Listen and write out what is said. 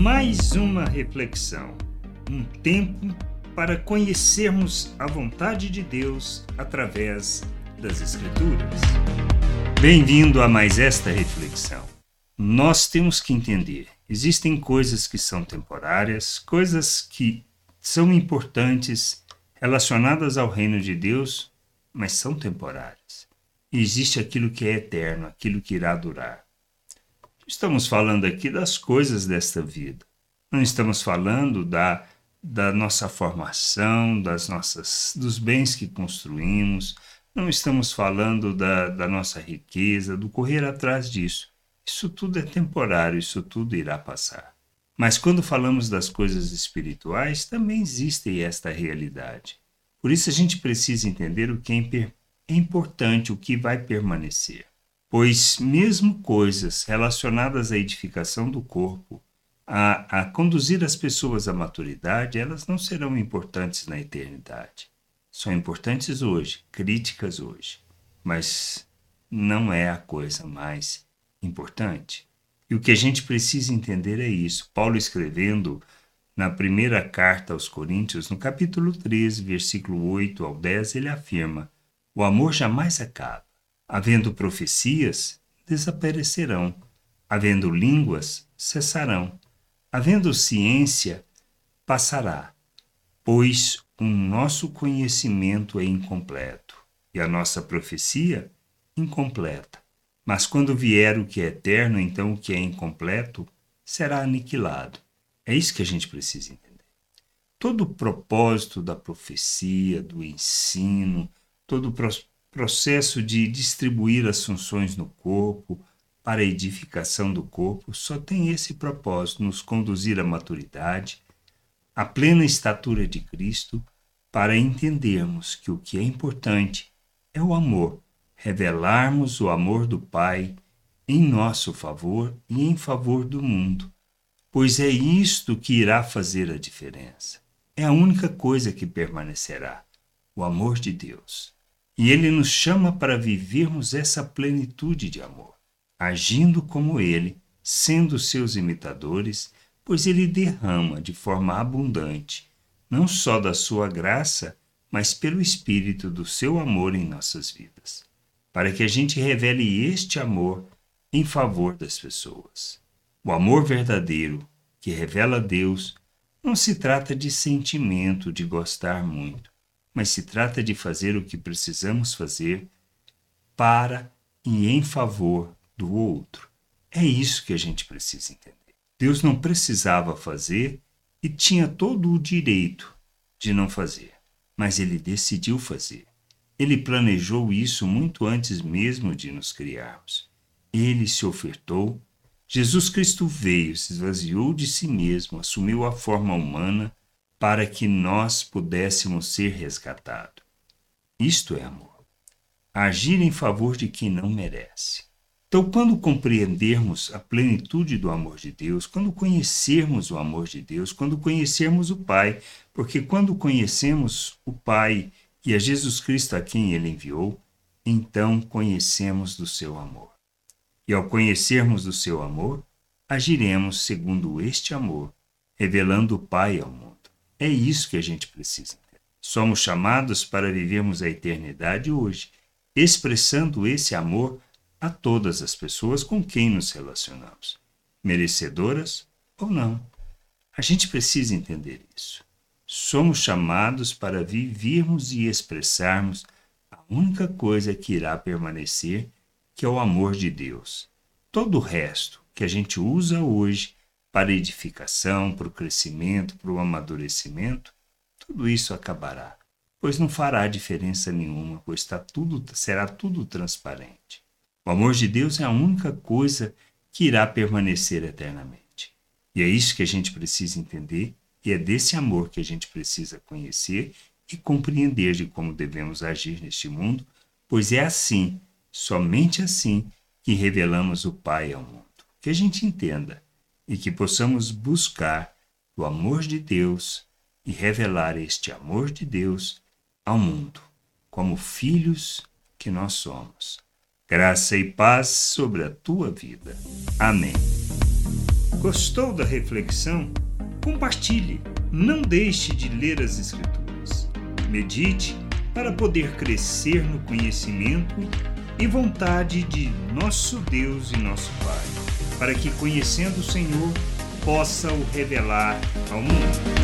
Mais uma reflexão, um tempo para conhecermos a vontade de Deus através das Escrituras. Bem-vindo a mais esta reflexão. Nós temos que entender: existem coisas que são temporárias, coisas que são importantes relacionadas ao reino de Deus, mas são temporárias. E existe aquilo que é eterno, aquilo que irá durar. Estamos falando aqui das coisas desta vida. Não estamos falando da, da nossa formação, das nossas, dos bens que construímos. Não estamos falando da, da nossa riqueza, do correr atrás disso. Isso tudo é temporário, isso tudo irá passar. Mas quando falamos das coisas espirituais, também existe esta realidade. Por isso a gente precisa entender o que é, é importante, o que vai permanecer pois mesmo coisas relacionadas à edificação do corpo, a, a conduzir as pessoas à maturidade, elas não serão importantes na eternidade. São importantes hoje, críticas hoje, mas não é a coisa mais importante. E o que a gente precisa entender é isso. Paulo escrevendo na primeira carta aos Coríntios, no capítulo 13, versículo 8 ao 10, ele afirma: O amor jamais acaba. Havendo profecias, desaparecerão. Havendo línguas, cessarão. Havendo ciência, passará. Pois o nosso conhecimento é incompleto e a nossa profecia incompleta. Mas quando vier o que é eterno, então o que é incompleto será aniquilado. É isso que a gente precisa entender. Todo o propósito da profecia, do ensino, todo o processo de distribuir as funções no corpo para a edificação do corpo só tem esse propósito, nos conduzir à maturidade, à plena estatura de Cristo, para entendermos que o que é importante é o amor, revelarmos o amor do Pai em nosso favor e em favor do mundo, pois é isto que irá fazer a diferença. É a única coisa que permanecerá: o amor de Deus. E ele nos chama para vivermos essa plenitude de amor, agindo como ele, sendo seus imitadores, pois ele derrama de forma abundante, não só da sua graça, mas pelo espírito do seu amor em nossas vidas, para que a gente revele este amor em favor das pessoas. O amor verdadeiro, que revela Deus, não se trata de sentimento de gostar muito, mas se trata de fazer o que precisamos fazer para e em favor do outro. É isso que a gente precisa entender. Deus não precisava fazer e tinha todo o direito de não fazer, mas ele decidiu fazer. Ele planejou isso muito antes mesmo de nos criarmos. Ele se ofertou. Jesus Cristo veio, se esvaziou de si mesmo, assumiu a forma humana para que nós pudéssemos ser resgatados. Isto é amor. Agir em favor de quem não merece. Então, quando compreendermos a plenitude do amor de Deus, quando conhecermos o amor de Deus, quando conhecermos o Pai, porque quando conhecemos o Pai e a Jesus Cristo a quem ele enviou, então conhecemos do seu amor. E ao conhecermos do seu amor, agiremos segundo este amor, revelando o Pai ao mundo. É isso que a gente precisa. Somos chamados para vivermos a eternidade hoje, expressando esse amor a todas as pessoas com quem nos relacionamos, merecedoras ou não. A gente precisa entender isso. Somos chamados para vivermos e expressarmos a única coisa que irá permanecer, que é o amor de Deus. Todo o resto que a gente usa hoje para edificação, para o crescimento, para o amadurecimento, tudo isso acabará, pois não fará diferença nenhuma, pois está tudo, será tudo transparente. O amor de Deus é a única coisa que irá permanecer eternamente. E é isso que a gente precisa entender, e é desse amor que a gente precisa conhecer e compreender de como devemos agir neste mundo, pois é assim, somente assim, que revelamos o Pai ao mundo. Que a gente entenda e que possamos buscar o amor de Deus e revelar este amor de Deus ao mundo, como filhos que nós somos. Graça e paz sobre a tua vida. Amém. Gostou da reflexão? Compartilhe. Não deixe de ler as Escrituras. Medite para poder crescer no conhecimento e vontade de nosso Deus e nosso Pai para que, conhecendo o Senhor, possa o revelar ao mundo.